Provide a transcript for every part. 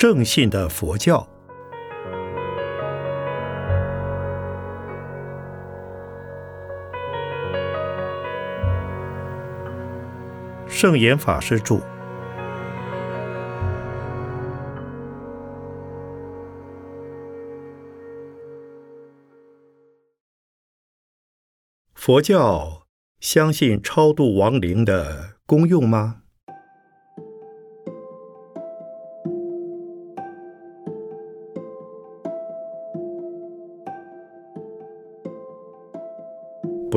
正信的佛教。圣严法师著。佛教相信超度亡灵的功用吗？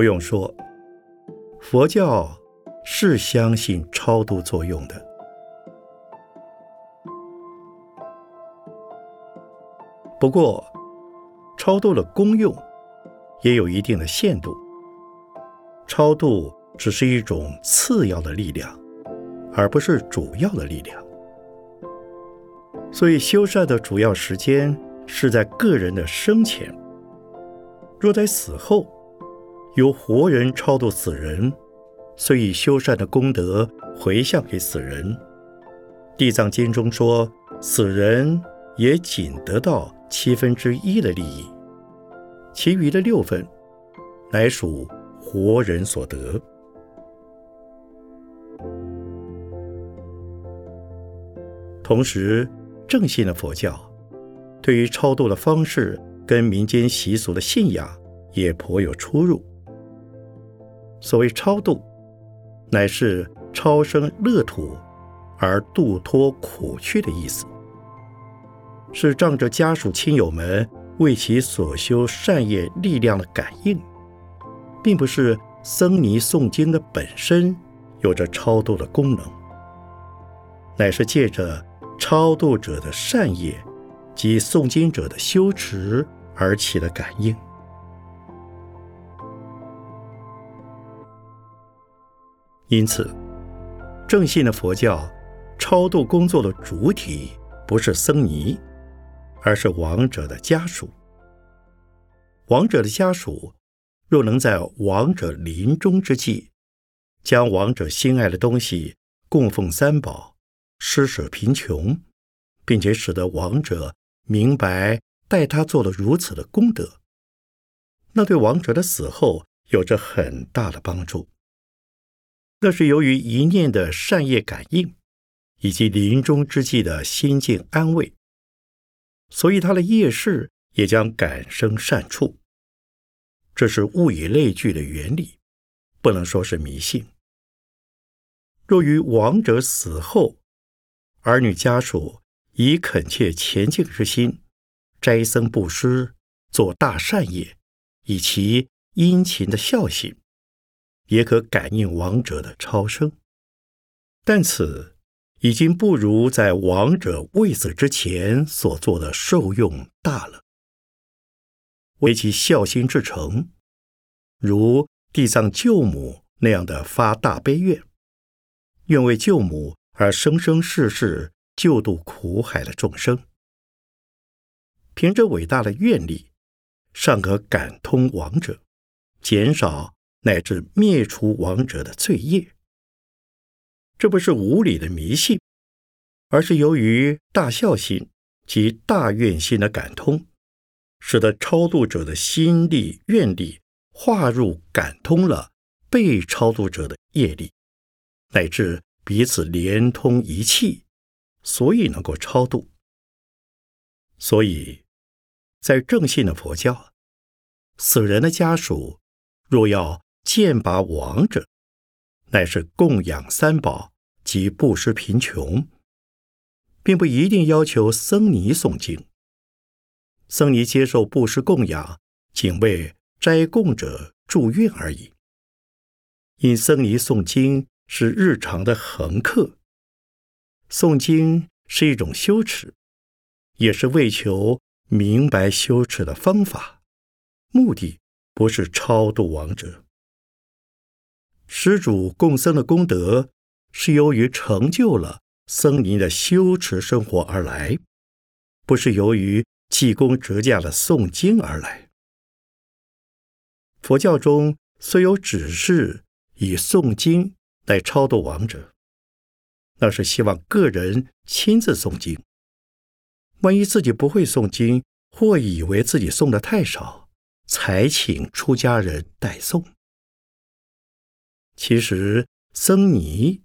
不用说，佛教。是相信超度作用的，不过超度的功用也有一定的限度。超度只是一种次要的力量，而不是主要的力量。所以修善的主要时间是在个人的生前。若在死后，由活人超度死人。虽以修善的功德回向给死人，《地藏经》中说，死人也仅得到七分之一的利益，其余的六分乃属活人所得。同时，正信的佛教对于超度的方式跟民间习俗的信仰也颇有出入。所谓超度。乃是超生乐土而度脱苦趣的意思，是仗着家属亲友们为其所修善业力量的感应，并不是僧尼诵经的本身有着超度的功能，乃是借着超度者的善业及诵经者的修持而起的感应。因此，正信的佛教超度工作的主体不是僧尼，而是亡者的家属。亡者的家属若能在亡者临终之际，将亡者心爱的东西供奉三宝，施舍贫穷，并且使得亡者明白待他做了如此的功德，那对亡者的死后有着很大的帮助。那是由于一念的善业感应，以及临终之际的心境安慰，所以他的业事也将感生善处。这是物以类聚的原理，不能说是迷信。若于亡者死后，儿女家属以恳切虔敬之心，斋僧布施，做大善业，以其殷勤的孝心。也可感应亡者的超生，但此已经不如在亡者未死之前所做的受用大了。为其孝心至诚，如地藏救母那样的发大悲愿，愿为救母而生生世世救度苦海的众生，凭着伟大的愿力，尚可感通亡者，减少。乃至灭除亡者的罪业，这不是无理的迷信，而是由于大孝心及大愿心的感通，使得超度者的心力、愿力化入感通了被超度者的业力，乃至彼此连通一气，所以能够超度。所以，在正信的佛教，死人的家属若要剑拔王者，乃是供养三宝及布施贫穷，并不一定要求僧尼诵经。僧尼接受布施供养，仅为斋供者祝愿而已。因僧尼诵经是日常的恒课，诵经是一种修持，也是为求明白羞耻的方法，目的不是超度亡者。施主供僧的功德，是由于成就了僧尼的修持生活而来，不是由于济公折驾的诵经而来。佛教中虽有指示以诵经来超度亡者，那是希望个人亲自诵经，万一自己不会诵经，或以为自己诵的太少，才请出家人代诵。其实僧尼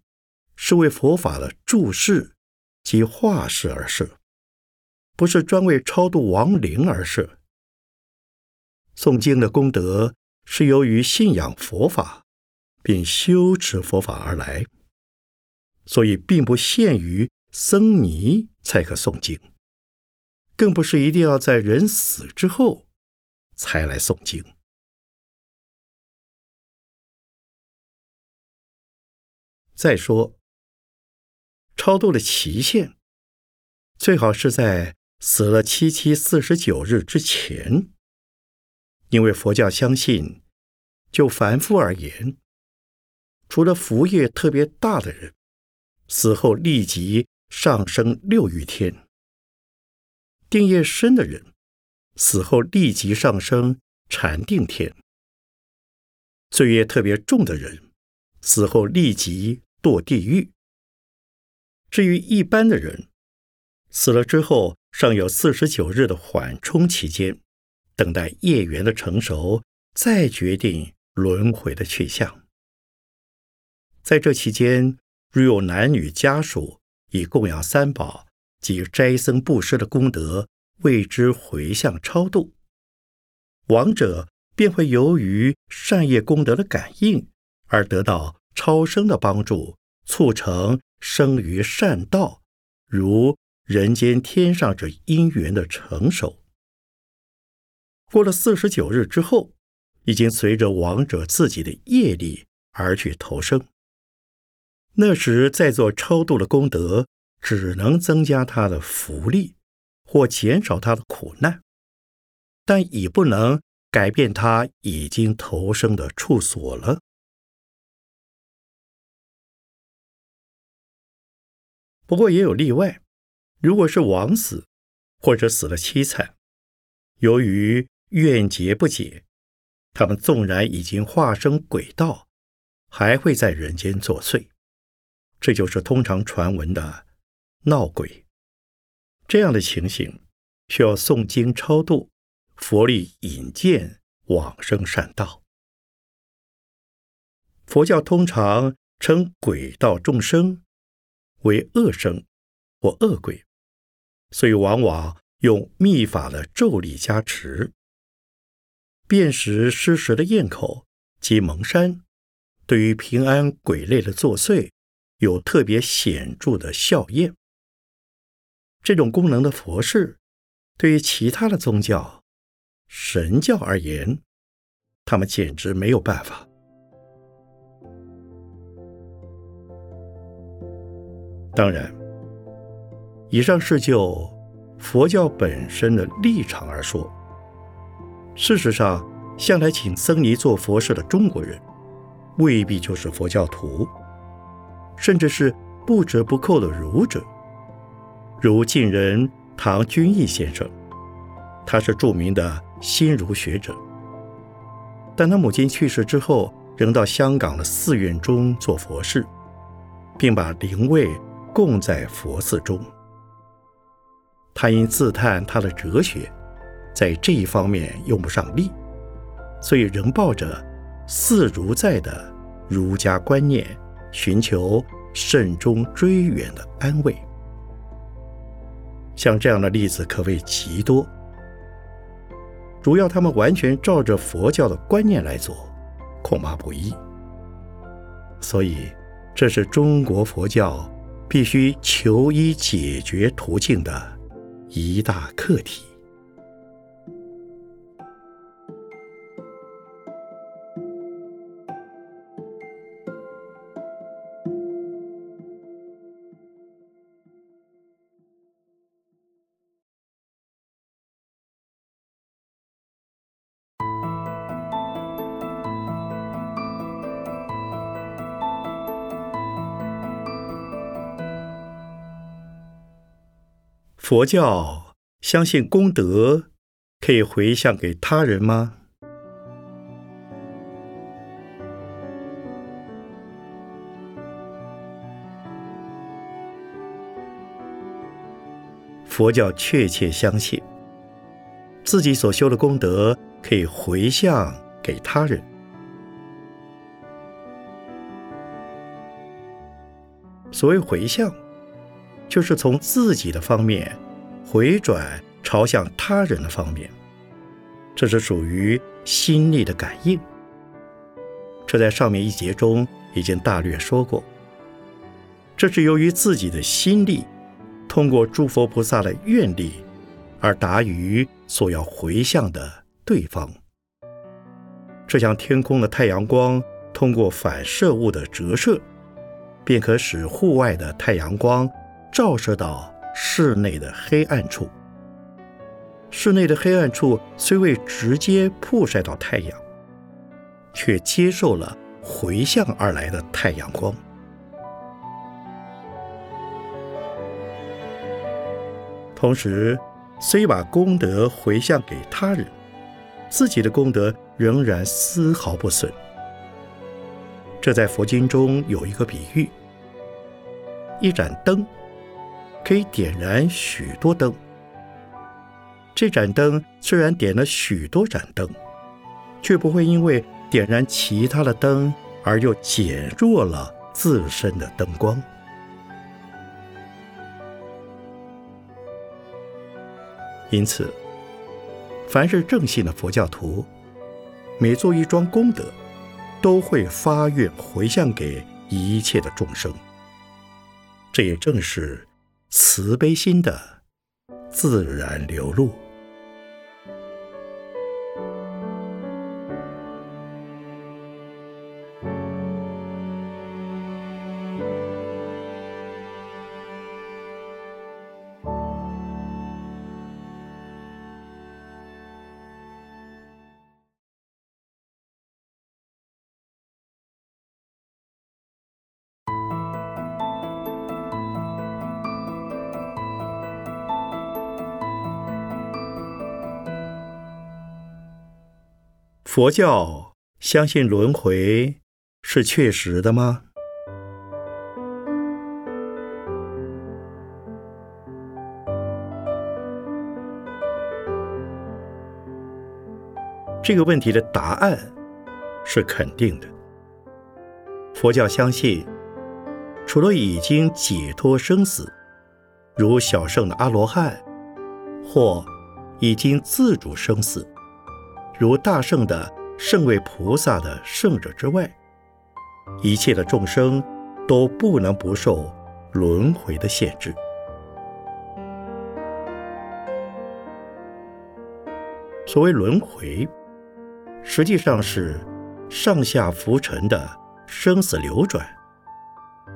是为佛法的注释及化释而设，不是专为超度亡灵而设。诵经的功德是由于信仰佛法并修持佛法而来，所以并不限于僧尼才可诵经。更不是一定要在人死之后才来诵经。再说，超度的期限最好是在死了七七四十九日之前，因为佛教相信，就凡夫而言，除了福业特别大的人，死后立即上升六欲天。定业深的人，死后立即上升禅定天；罪业特别重的人，死后立即堕地狱。至于一般的人，死了之后尚有四十九日的缓冲期间，等待业缘的成熟，再决定轮回的去向。在这期间，如有男女家属以供养三宝。及斋僧布施的功德为之回向超度，亡者便会由于善业功德的感应而得到超生的帮助，促成生于善道，如人间天上这因缘的成熟。过了四十九日之后，已经随着亡者自己的业力而去投生，那时再做超度的功德。只能增加他的福利，或减少他的苦难，但已不能改变他已经投生的处所了。不过也有例外，如果是枉死，或者死了凄惨，由于怨结不解，他们纵然已经化生鬼道，还会在人间作祟。这就是通常传闻的。闹鬼这样的情形，需要诵经超度，佛力引荐往生善道。佛教通常称鬼道众生为恶生或恶鬼，所以往往用秘法的咒力加持，辨识失实的咽口及蒙山，对于平安鬼类的作祟有特别显著的效验。这种功能的佛事，对于其他的宗教、神教而言，他们简直没有办法。当然，以上是就佛教本身的立场而说。事实上，向来请僧尼做佛事的中国人，未必就是佛教徒，甚至是不折不扣的儒者。如晋人唐君毅先生，他是著名的新儒学者，但他母亲去世之后，仍到香港的寺院中做佛事，并把灵位供在佛寺中。他因自叹他的哲学在这一方面用不上力，所以仍抱着“寺如在”的儒家观念，寻求慎终追远的安慰。像这样的例子可谓极多，主要他们完全照着佛教的观念来做，恐怕不易。所以，这是中国佛教必须求医解决途径的一大课题。佛教相信功德可以回向给他人吗？佛教确切相信，自己所修的功德可以回向给他人。所谓回向，就是从自己的方面回转朝向他人的方面，这是属于心力的感应。这在上面一节中已经大略说过。这是由于自己的心力，通过诸佛菩萨的愿力，而达于所要回向的对方。这像天空的太阳光通过反射物的折射，便可使户外的太阳光照射到室内的黑暗处。室内的黑暗处虽未直接曝晒到太阳，却接受了回向而来的太阳光。同时，虽把功德回向给他人，自己的功德仍然丝毫不损。这在佛经中有一个比喻：一盏灯可以点燃许多灯。这盏灯虽然点了许多盏灯，却不会因为点燃其他的灯而又减弱了自身的灯光。因此，凡是正信的佛教徒，每做一桩功德，都会发愿回向给一切的众生。这也正是慈悲心的自然流露。佛教相信轮回是确实的吗？这个问题的答案是肯定的。佛教相信，除了已经解脱生死，如小圣的阿罗汉，或已经自主生死。如大圣的圣位菩萨的圣者之外，一切的众生都不能不受轮回的限制。所谓轮回，实际上是上下浮沉的生死流转，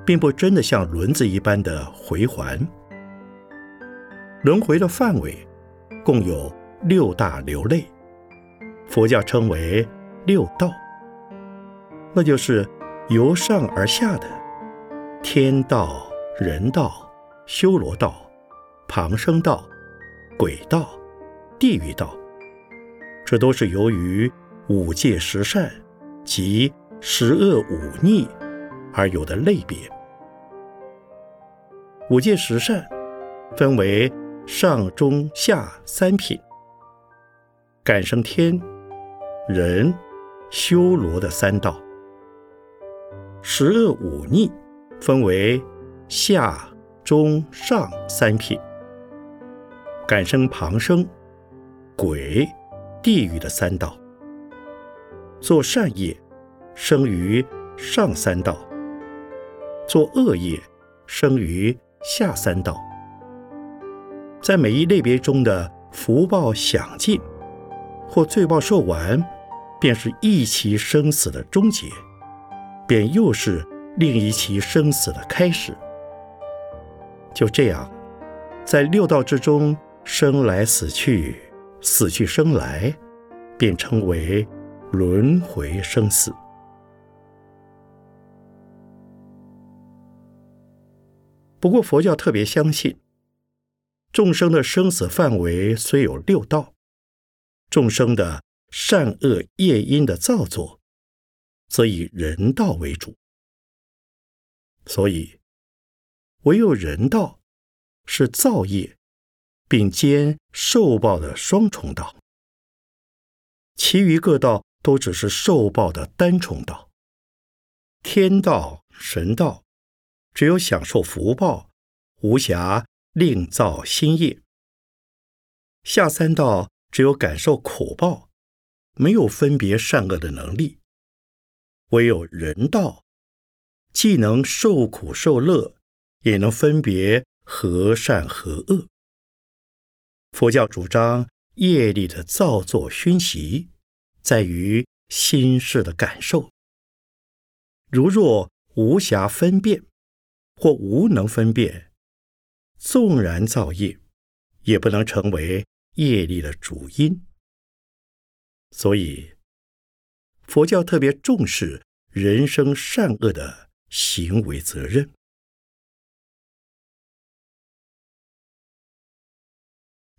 并不真的像轮子一般的回环。轮回的范围共有六大流类。佛教称为六道，那就是由上而下的天道、人道、修罗道、旁生道、鬼道、地狱道。这都是由于五戒十善及十恶五逆而有的类别。五戒十善分为上、中、下三品，感生天。人修罗的三道，十恶五逆分为下、中、上三品，感生旁生、鬼、地狱的三道。做善业，生于上三道；做恶业，生于下三道。在每一类别中的福报享尽。或罪报受完，便是一期生死的终结，便又是另一期生死的开始。就这样，在六道之中生来死去，死去生来，便称为轮回生死。不过，佛教特别相信，众生的生死范围虽有六道。众生的善恶业因的造作，则以人道为主，所以唯有人道是造业并兼受报的双重道。其余各道都只是受报的单重道。天道、神道，只有享受福报，无暇另造新业；下三道只有感受苦报，没有分别善恶的能力。唯有人道，既能受苦受乐，也能分别和善和恶。佛教主张业力的造作熏习，在于心事的感受。如若无暇分辨，或无能分辨，纵然造业，也不能成为业力的主因。所以，佛教特别重视人生善恶的行为责任。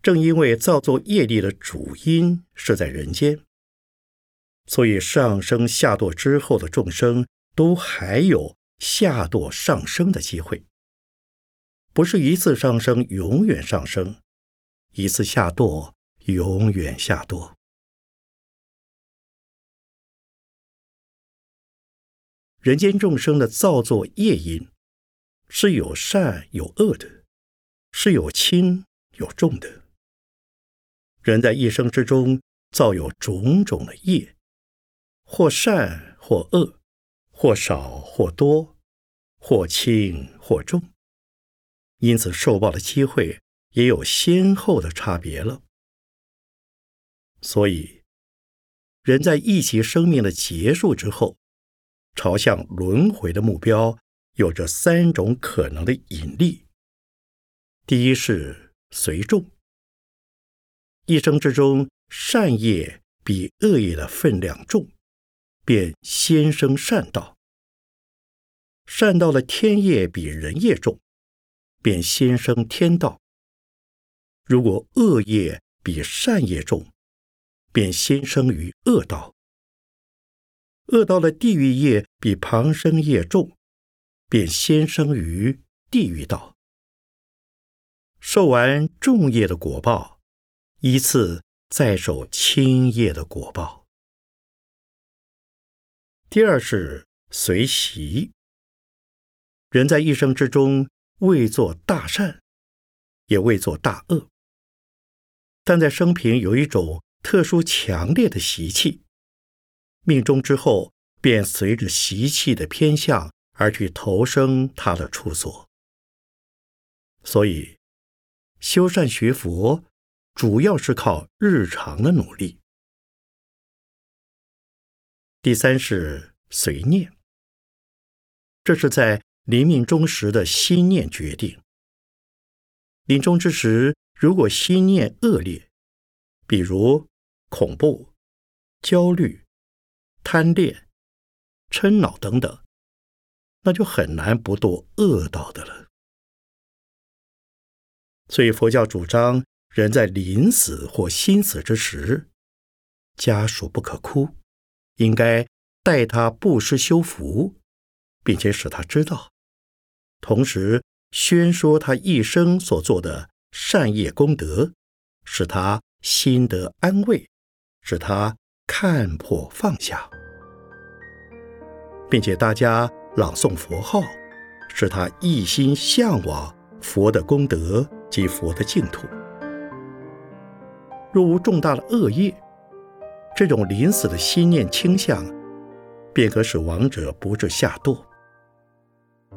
正因为造作业力的主因是在人间，所以上升下堕之后的众生。都还有下堕上升的机会，不是一次上升永远上升，一次下堕永远下堕。人间众生的造作业因是有善有恶的，是有轻有重的。人在一生之中造有种种的业，或善或恶。或少或多，或轻或重，因此受报的机会也有先后的差别了。所以，人在一期生命的结束之后，朝向轮回的目标，有着三种可能的引力。第一是随众，一生之中善业比恶业的分量重。便先生善道，善道的天业比人业重，便先生天道；如果恶业比善业重，便先生于恶道。恶道的地狱业比旁生业重，便先生于地狱道。受完重业的果报，依次再受轻业的果报。第二是随习。人在一生之中未做大善，也未做大恶，但在生平有一种特殊强烈的习气，命中之后便随着习气的偏向而去投生他的处所。所以，修善学佛主要是靠日常的努力。第三是随念，这是在临命终时的心念决定。临终之时，如果心念恶劣，比如恐怖、焦虑、贪恋、嗔恼等等，那就很难不堕恶道的了。所以佛教主张，人在临死或心死之时，家属不可哭。应该待他布施修福，并且使他知道，同时宣说他一生所做的善业功德，使他心得安慰，使他看破放下，并且大家朗诵佛号，使他一心向往佛的功德及佛的净土。若无重大的恶业，这种临死的心念倾向，便可使亡者不致下堕，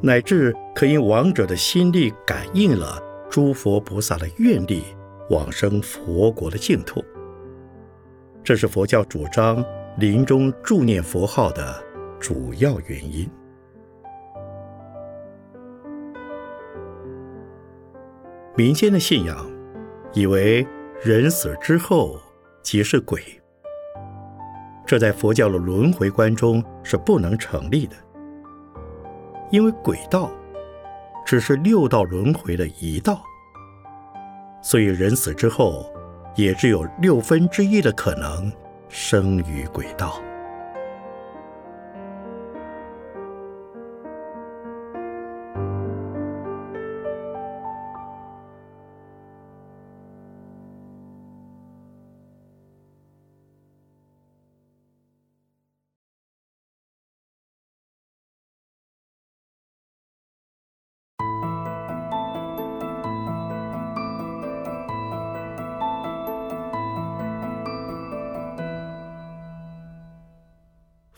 乃至可因亡者的心力感应了诸佛菩萨的愿力，往生佛国的净土。这是佛教主张临终助念佛号的主要原因。民间的信仰以为人死之后即是鬼。这在佛教的轮回观中是不能成立的，因为鬼道只是六道轮回的一道，所以人死之后也只有六分之一的可能生于鬼道。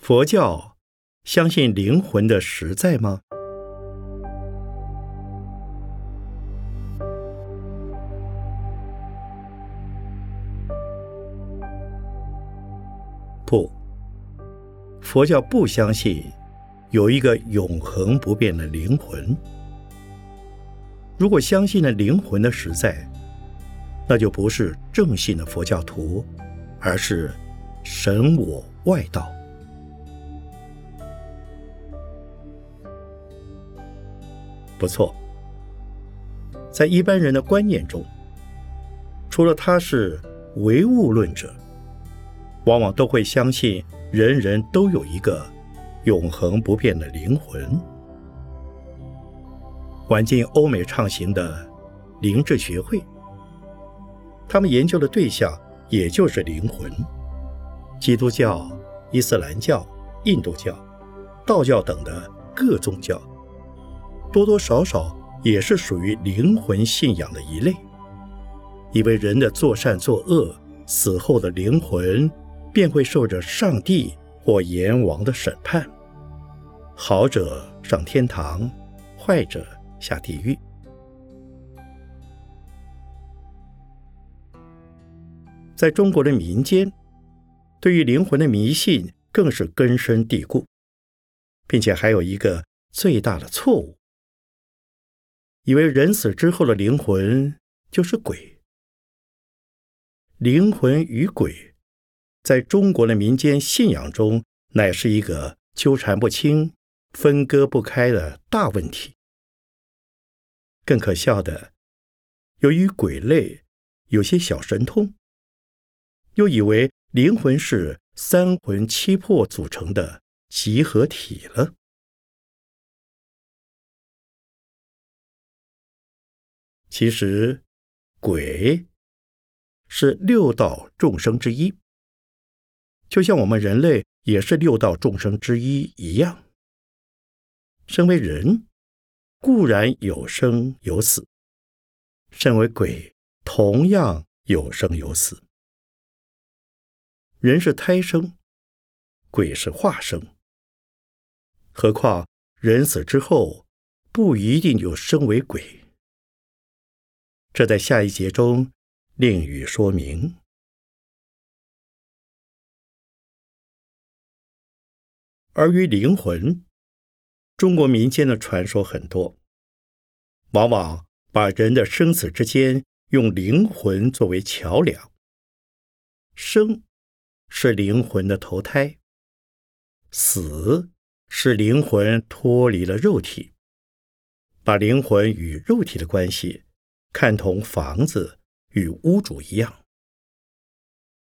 佛教相信灵魂的实在吗？不，佛教不相信有一个永恒不变的灵魂。如果相信了灵魂的实在，那就不是正信的佛教徒，而是神我外道。不错，在一般人的观念中，除了他是唯物论者。往往都会相信人人都有一个永恒不变的灵魂。晚近欧美畅行的灵智学会，他们研究的对象也就是灵魂。基督教、伊斯兰教、印度教、道教等的各宗教，多多少少也是属于灵魂信仰的一类，以为人的作善作恶，死后的灵魂。便会受着上帝或阎王的审判，好者上天堂，坏者下地狱。在中国的民间，对于灵魂的迷信更是根深蒂固，并且还有一个最大的错误：以为人死之后的灵魂就是鬼。灵魂与鬼。在中国的民间信仰中，乃是一个纠缠不清、分割不开的大问题。更可笑的，由于鬼类有些小神通，又以为灵魂是三魂七魄组成的集合体了。其实，鬼是六道众生之一。就像我们人类也是六道众生之一一样，身为人固然有生有死，身为鬼同样有生有死。人是胎生，鬼是化生。何况人死之后不一定就生为鬼，这在下一节中另予说明。而于灵魂，中国民间的传说很多，往往把人的生死之间用灵魂作为桥梁。生是灵魂的投胎，死是灵魂脱离了肉体，把灵魂与肉体的关系看同房子与屋主一样。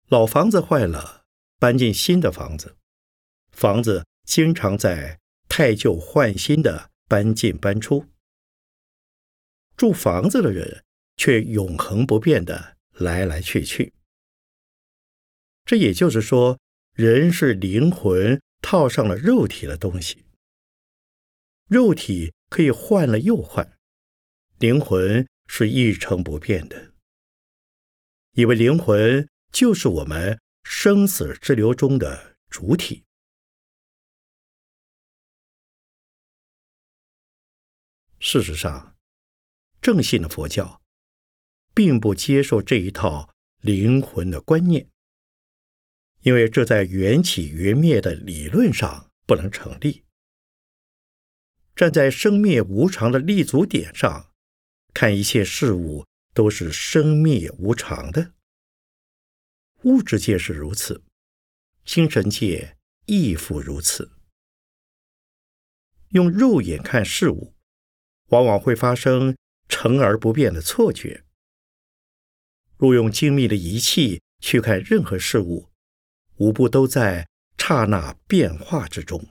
老房子坏了，搬进新的房子，房子。经常在太旧换新的搬进搬出，住房子的人却永恒不变的来来去去。这也就是说，人是灵魂套上了肉体的东西，肉体可以换了又换，灵魂是一成不变的。以为灵魂就是我们生死之流中的主体。事实上，正信的佛教并不接受这一套灵魂的观念，因为这在缘起缘灭的理论上不能成立。站在生灭无常的立足点上，看一切事物都是生灭无常的。物质界是如此，精神界亦复如此。用肉眼看事物。往往会发生成而不变的错觉。若用精密的仪器去看任何事物，无不都在刹那变化之中。《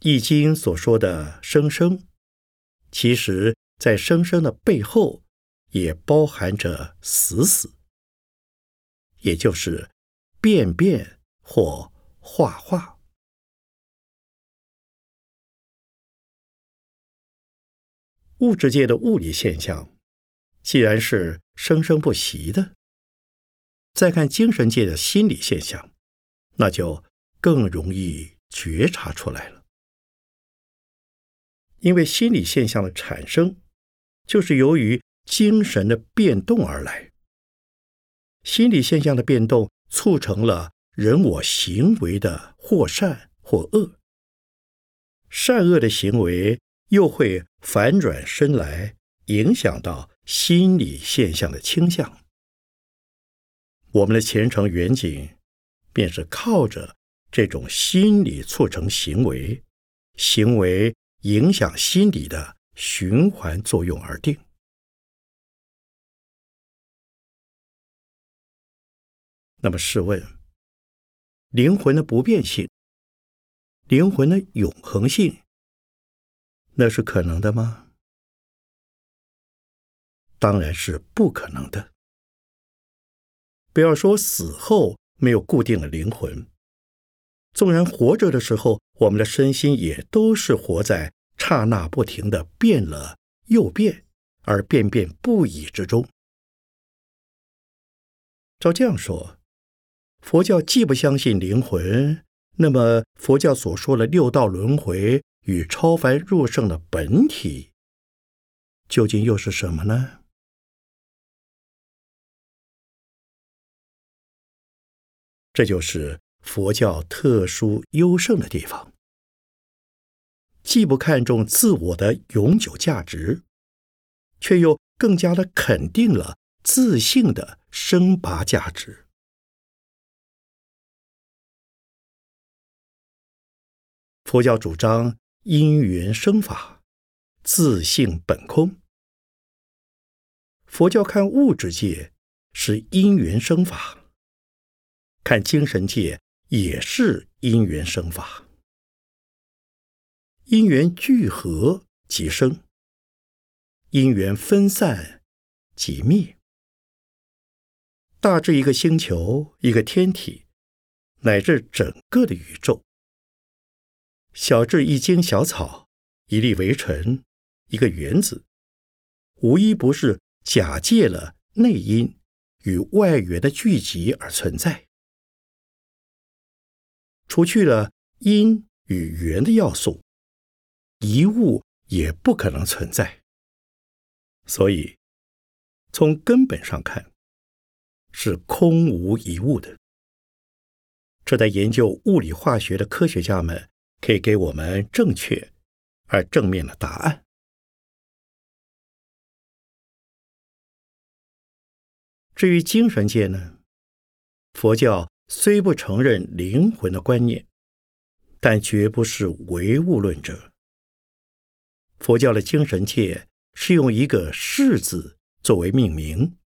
易经》所说的“生生”，其实在“生生”的背后，也包含着“死死”，也就是变变或画画。物质界的物理现象，既然是生生不息的，再看精神界的心理现象，那就更容易觉察出来了。因为心理现象的产生，就是由于精神的变动而来。心理现象的变动促成了人我行为的或善或恶，善恶的行为又会反转身来，影响到心理现象的倾向。我们的前程远景，便是靠着这种心理促成行为，行为。影响心理的循环作用而定。那么，试问，灵魂的不变性、灵魂的永恒性，那是可能的吗？当然是不可能的。不要说死后没有固定的灵魂。纵然活着的时候，我们的身心也都是活在刹那不停的变了又变，而变变不已之中。照这样说，佛教既不相信灵魂，那么佛教所说的六道轮回与超凡入圣的本体，究竟又是什么呢？这就是。佛教特殊优胜的地方，既不看重自我的永久价值，却又更加的肯定了自信的生拔价值。佛教主张因缘生法，自性本空。佛教看物质界是因缘生法，看精神界。也是因缘生法，因缘聚合即生，因缘分散即灭。大至一个星球、一个天体，乃至整个的宇宙；小至一茎小草、一粒微尘、一个原子，无一不是假借了内因与外缘的聚集而存在。除去了因与缘的要素，一物也不可能存在。所以，从根本上看，是空无一物的。这在研究物理化学的科学家们可以给我们正确而正面的答案。至于精神界呢？佛教。虽不承认灵魂的观念，但绝不是唯物论者。佛教的精神界是用一个“世”字作为命名。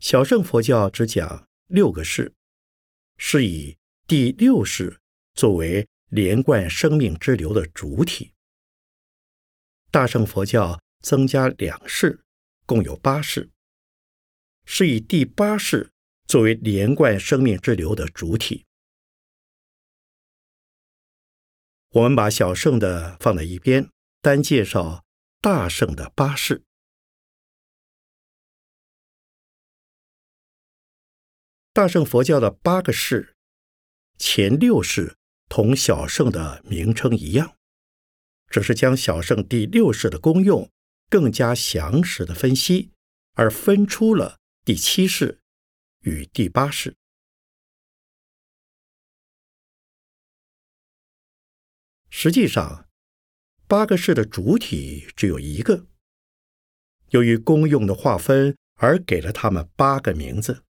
小乘佛教只讲六个“世”，是以第六世作为连贯生命之流的主体。大乘佛教增加两世，共有八世，是以第八世。作为连贯生命之流的主体，我们把小圣的放在一边，单介绍大圣的八世。大圣佛教的八个世，前六世同小圣的名称一样，只是将小圣第六世的功用更加详实的分析，而分出了第七世。与第八世，实际上八个世的主体只有一个。由于公用的划分而给了他们八个名字，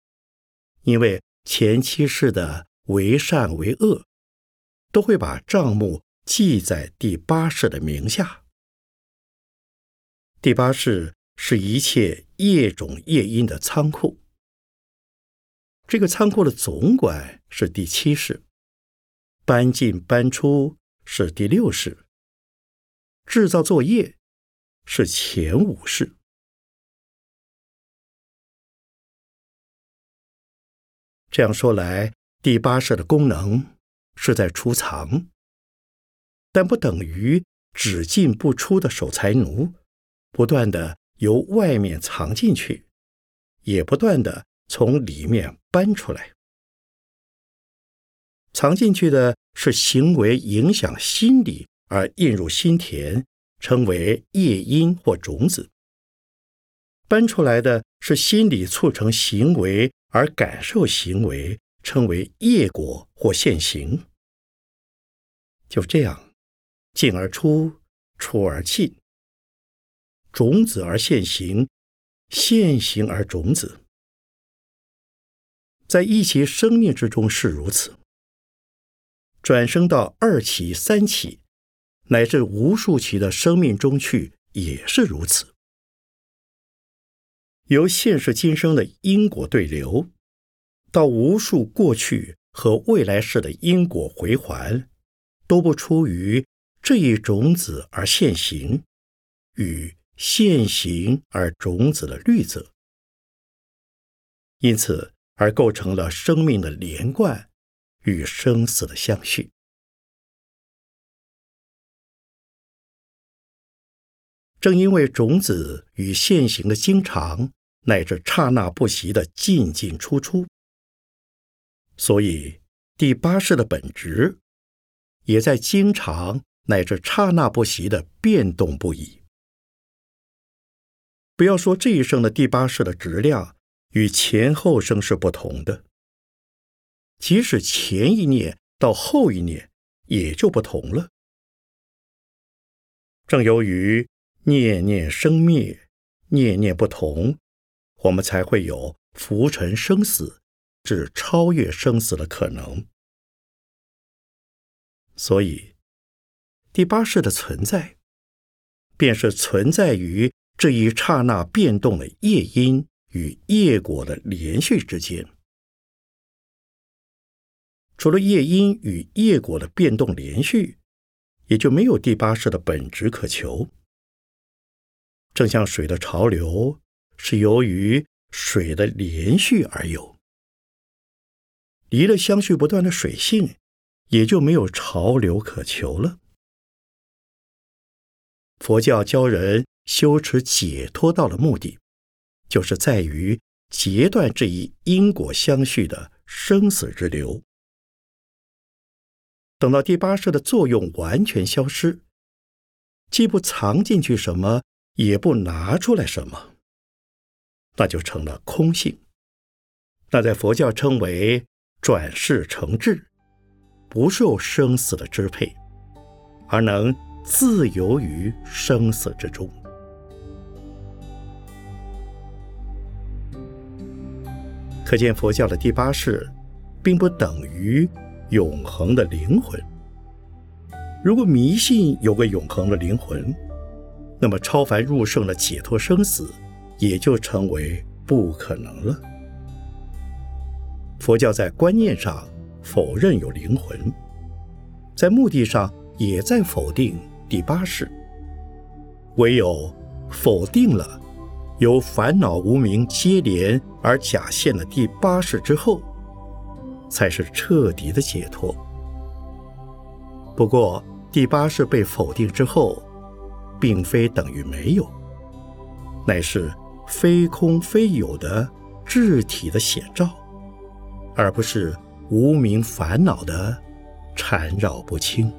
因为前七世的为善为恶，都会把账目记在第八世的名下。第八世是一切业种业因的仓库。这个仓库的总管是第七世，搬进搬出是第六世，制造作业是前五世。这样说来，第八世的功能是在储藏，但不等于只进不出的守财奴，不断的由外面藏进去，也不断的。从里面搬出来。藏进去的是行为影响心理而印入心田，称为业因或种子；搬出来的是心理促成行为而感受行为，称为业果或现行。就这样，进而出，出而进，种子而现行，现行而种子。在一期生命之中是如此，转生到二期、三期，乃至无数期的生命中去，也是如此。由现世今生的因果对流，到无数过去和未来世的因果回环，都不出于这一种子而现行，与现行而种子的律则。因此。而构成了生命的连贯与生死的相续。正因为种子与现行的经常乃至刹那不息的进进出出，所以第八世的本质也在经常乃至刹那不息的变动不已。不要说这一生的第八世的质量。与前后生是不同的，即使前一念到后一念也就不同了。正由于念念生灭，念念不同，我们才会有浮沉生死，至超越生死的可能。所以，第八世的存在，便是存在于这一刹那变动的业因。与业果的连续之间，除了业因与业果的变动连续，也就没有第八世的本质可求。正像水的潮流是由于水的连续而有，离了相续不断的水性，也就没有潮流可求了。佛教教人修持解脱道的目的。就是在于截断这一因果相续的生死之流。等到第八世的作用完全消失，既不藏进去什么，也不拿出来什么，那就成了空性。那在佛教称为转世成智，不受生死的支配，而能自由于生死之中。可见佛教的第八世，并不等于永恒的灵魂。如果迷信有个永恒的灵魂，那么超凡入圣的解脱生死，也就成为不可能了。佛教在观念上否认有灵魂，在目的上也在否定第八世。唯有否定了。由烦恼无明接连而假现的第八世之后，才是彻底的解脱。不过，第八世被否定之后，并非等于没有，乃是非空非有的智体的显照，而不是无名烦恼的缠绕不清。